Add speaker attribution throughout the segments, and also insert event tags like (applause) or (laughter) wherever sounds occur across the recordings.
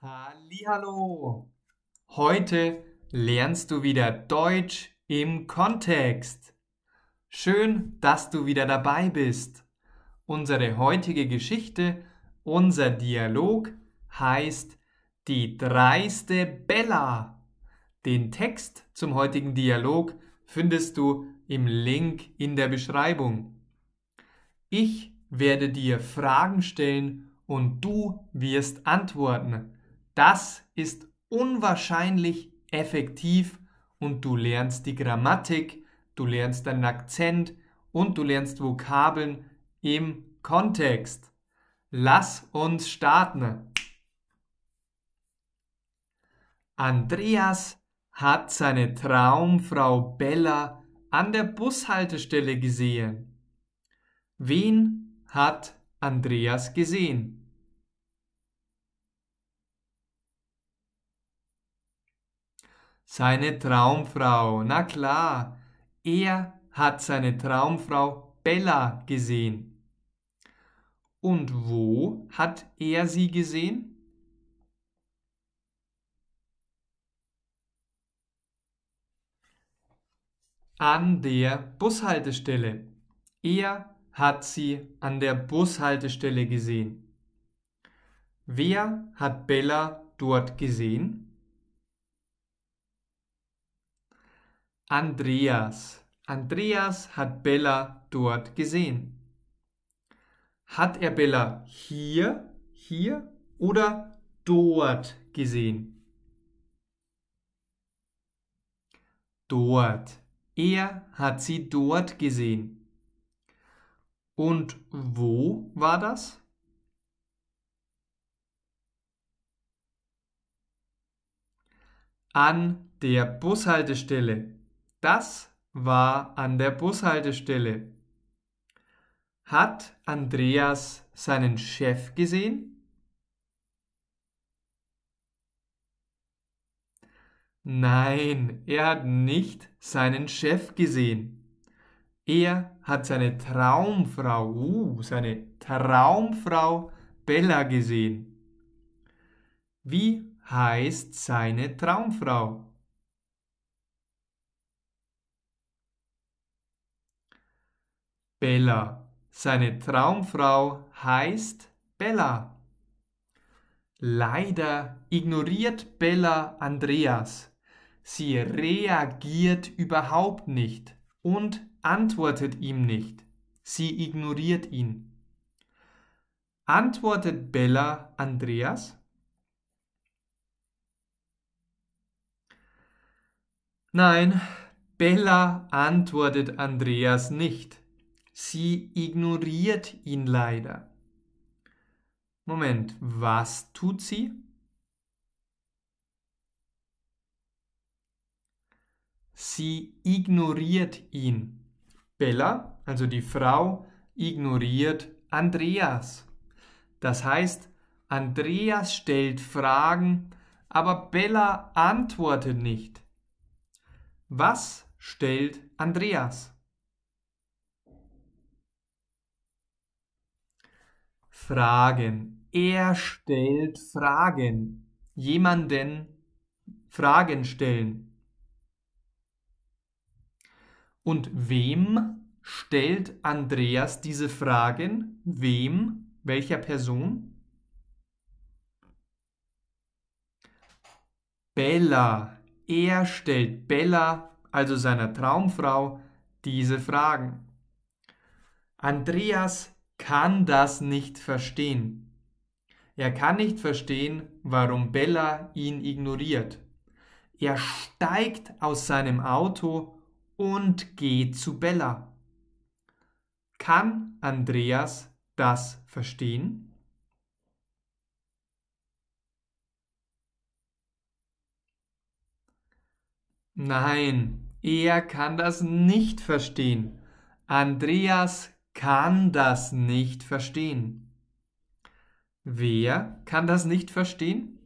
Speaker 1: Hallihallo! Heute lernst du wieder Deutsch im Kontext. Schön, dass du wieder dabei bist. Unsere heutige Geschichte, unser Dialog heißt Die dreiste Bella. Den Text zum heutigen Dialog findest du im Link in der Beschreibung. Ich werde dir Fragen stellen und du wirst antworten. Das ist unwahrscheinlich effektiv und du lernst die Grammatik, du lernst deinen Akzent und du lernst Vokabeln im Kontext. Lass uns starten. Andreas hat seine Traumfrau Bella an der Bushaltestelle gesehen. Wen hat Andreas gesehen? Seine Traumfrau, na klar, er hat seine Traumfrau Bella gesehen. Und wo hat er sie gesehen? An der Bushaltestelle. Er hat sie an der Bushaltestelle gesehen. Wer hat Bella dort gesehen? Andreas. Andreas hat Bella dort gesehen. Hat er Bella hier, hier oder dort gesehen? Dort. Er hat sie dort gesehen. Und wo war das? An der Bushaltestelle. Das war an der Bushaltestelle. Hat Andreas seinen Chef gesehen? Nein, er hat nicht seinen Chef gesehen. Er hat seine Traumfrau, uh, seine Traumfrau Bella gesehen. Wie heißt seine Traumfrau? Bella. Seine Traumfrau heißt Bella. Leider ignoriert Bella Andreas. Sie reagiert überhaupt nicht und antwortet ihm nicht. Sie ignoriert ihn. Antwortet Bella Andreas? Nein, Bella antwortet Andreas nicht. Sie ignoriert ihn leider. Moment, was tut sie? Sie ignoriert ihn. Bella, also die Frau, ignoriert Andreas. Das heißt, Andreas stellt Fragen, aber Bella antwortet nicht. Was stellt Andreas? Fragen. Er stellt Fragen. Jemanden Fragen stellen. Und wem stellt Andreas diese Fragen? Wem? Welcher Person? Bella. Er stellt Bella, also seiner Traumfrau, diese Fragen. Andreas kann das nicht verstehen. Er kann nicht verstehen, warum Bella ihn ignoriert. Er steigt aus seinem Auto und geht zu Bella. Kann Andreas das verstehen? Nein, er kann das nicht verstehen. Andreas kann das nicht verstehen. Wer kann das nicht verstehen?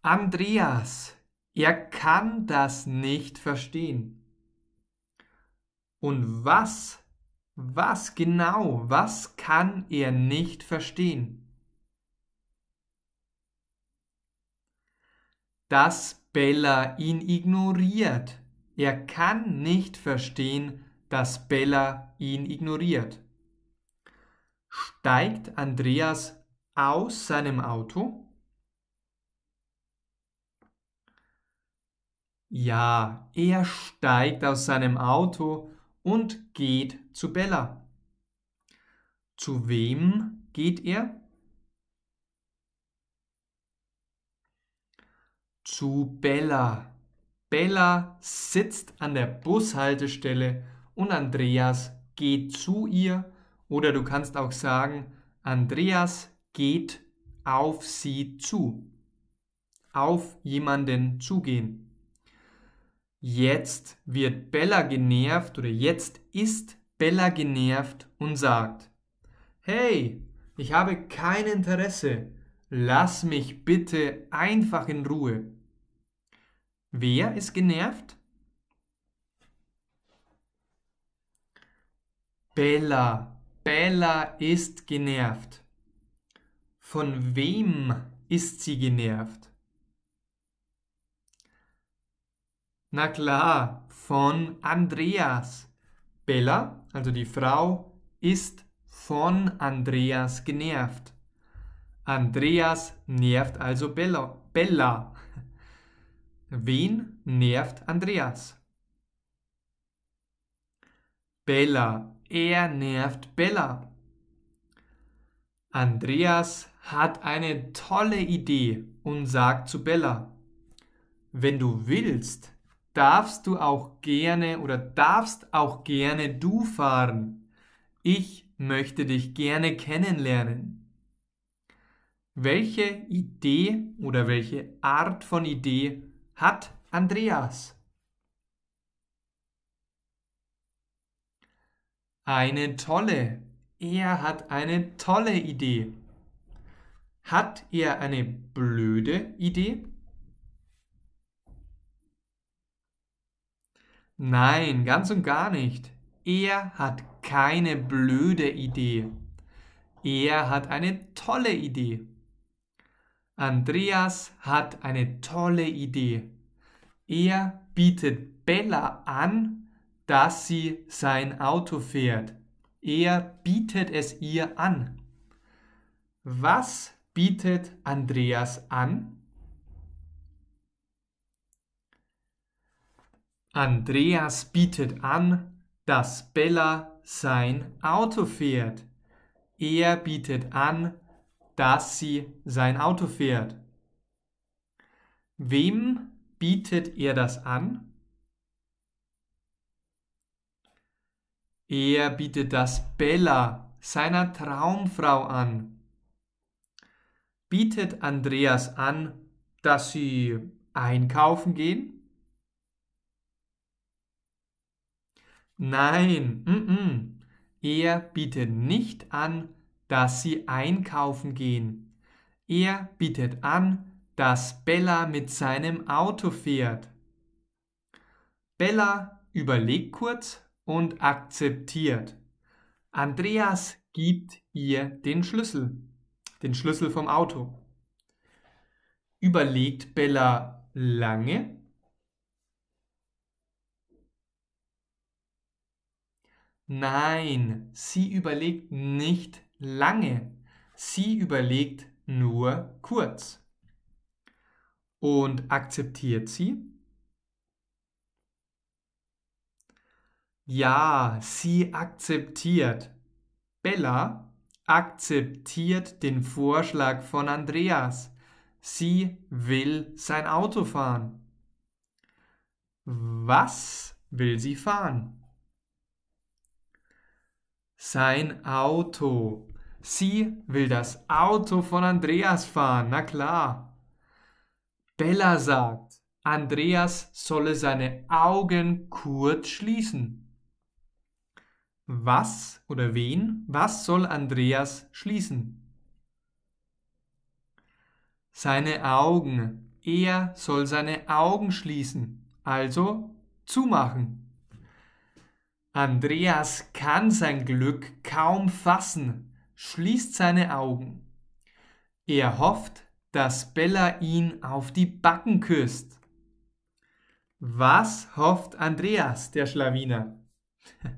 Speaker 1: Andreas, er kann das nicht verstehen. Und was Was genau, was kann er nicht verstehen? Dass Bella ihn ignoriert. Er kann nicht verstehen, dass Bella ihn ignoriert. Steigt Andreas aus seinem Auto? Ja, er steigt aus seinem Auto und geht zu Bella. Zu wem geht er? Zu Bella. Bella sitzt an der Bushaltestelle und Andreas geht zu ihr oder du kannst auch sagen, Andreas geht auf sie zu. Auf jemanden zugehen. Jetzt wird Bella genervt oder jetzt ist Bella genervt und sagt, Hey, ich habe kein Interesse, lass mich bitte einfach in Ruhe. Wer ist genervt? Bella. Bella ist genervt. Von wem ist sie genervt? Na klar, von Andreas. Bella, also die Frau, ist von Andreas genervt. Andreas nervt also Bella. Bella. Wen nervt Andreas? Bella. Er nervt Bella. Andreas hat eine tolle Idee und sagt zu Bella, wenn du willst, darfst du auch gerne oder darfst auch gerne du fahren. Ich möchte dich gerne kennenlernen. Welche Idee oder welche Art von Idee hat Andreas? Eine tolle. Er hat eine tolle Idee. Hat er eine blöde Idee? Nein, ganz und gar nicht. Er hat keine blöde Idee. Er hat eine tolle Idee. Andreas hat eine tolle Idee. Er bietet Bella an, dass sie sein Auto fährt. Er bietet es ihr an. Was bietet Andreas an? Andreas bietet an, dass Bella sein Auto fährt. Er bietet an, dass sie sein Auto fährt. Wem bietet er das an? Er bietet das Bella, seiner Traumfrau, an. Bietet Andreas an, dass sie einkaufen gehen? Nein, mm -mm. er bietet nicht an, dass sie einkaufen gehen. Er bietet an, dass Bella mit seinem Auto fährt. Bella überlegt kurz und akzeptiert. Andreas gibt ihr den Schlüssel, den Schlüssel vom Auto. Überlegt Bella lange Nein, sie überlegt nicht lange. Sie überlegt nur kurz. Und akzeptiert sie? Ja, sie akzeptiert. Bella akzeptiert den Vorschlag von Andreas. Sie will sein Auto fahren. Was will sie fahren? Sein Auto. Sie will das Auto von Andreas fahren, na klar. Bella sagt, Andreas solle seine Augen kurz schließen. Was oder wen? Was soll Andreas schließen? Seine Augen. Er soll seine Augen schließen, also zumachen. Andreas kann sein Glück kaum fassen, schließt seine Augen. Er hofft, dass Bella ihn auf die Backen küsst. Was hofft Andreas, der Schlawiner? (laughs)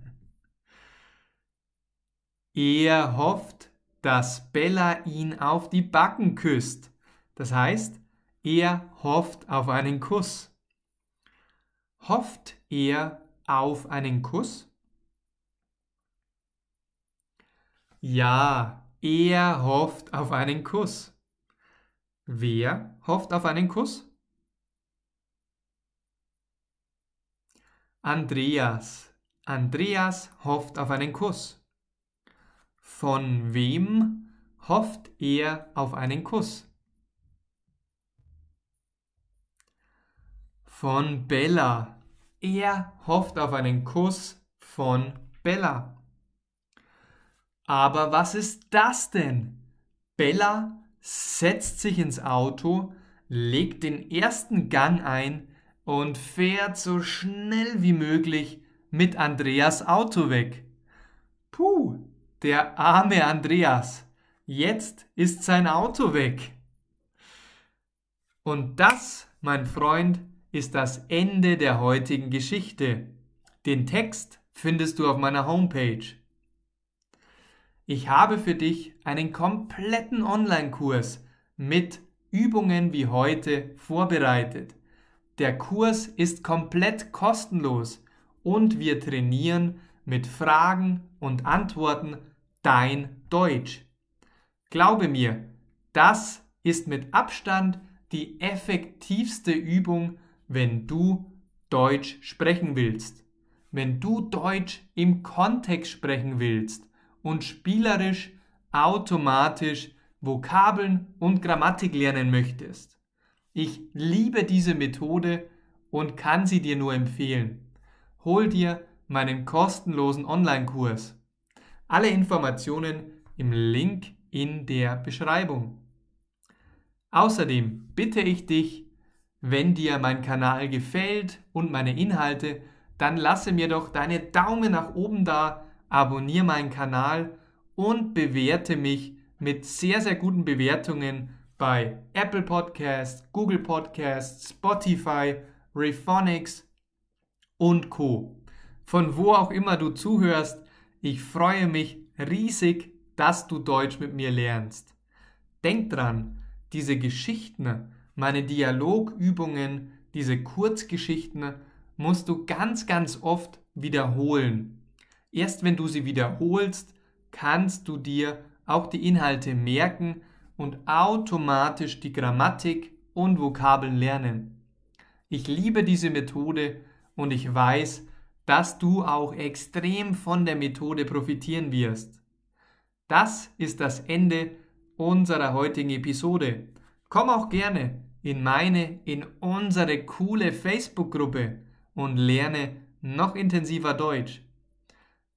Speaker 1: er hofft, dass Bella ihn auf die Backen küsst. Das heißt, er hofft auf einen Kuss. Hofft er auf einen Kuss? Ja, er hofft auf einen Kuss. Wer hofft auf einen Kuss? Andreas. Andreas hofft auf einen Kuss. Von wem hofft er auf einen Kuss? Von Bella. Er hofft auf einen Kuss von Bella. Aber was ist das denn? Bella setzt sich ins Auto, legt den ersten Gang ein und fährt so schnell wie möglich mit Andreas Auto weg. Puh, der arme Andreas. Jetzt ist sein Auto weg. Und das, mein Freund, ist das Ende der heutigen Geschichte. Den Text findest du auf meiner Homepage. Ich habe für dich einen kompletten Online-Kurs mit Übungen wie heute vorbereitet. Der Kurs ist komplett kostenlos und wir trainieren mit Fragen und Antworten dein Deutsch. Glaube mir, das ist mit Abstand die effektivste Übung, wenn du Deutsch sprechen willst. Wenn du Deutsch im Kontext sprechen willst und spielerisch, automatisch Vokabeln und Grammatik lernen möchtest. Ich liebe diese Methode und kann sie dir nur empfehlen. Hol dir meinen kostenlosen Online-Kurs. Alle Informationen im Link in der Beschreibung. Außerdem bitte ich dich, wenn dir mein Kanal gefällt und meine Inhalte, dann lasse mir doch deine Daumen nach oben da, abonniere meinen Kanal und bewerte mich mit sehr, sehr guten Bewertungen bei Apple Podcasts, Google Podcasts, Spotify, Rephonics und Co. Von wo auch immer du zuhörst, ich freue mich riesig, dass du Deutsch mit mir lernst. Denk dran, diese Geschichten, meine Dialogübungen, diese Kurzgeschichten musst du ganz, ganz oft wiederholen. Erst wenn du sie wiederholst, kannst du dir auch die Inhalte merken und automatisch die Grammatik und Vokabeln lernen. Ich liebe diese Methode und ich weiß, dass du auch extrem von der Methode profitieren wirst. Das ist das Ende unserer heutigen Episode. Komm auch gerne in meine, in unsere coole Facebook-Gruppe und lerne noch intensiver Deutsch.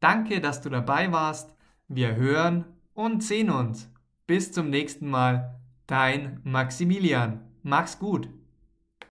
Speaker 1: Danke, dass du dabei warst. Wir hören und sehen uns. Bis zum nächsten Mal. Dein Maximilian. Mach's gut.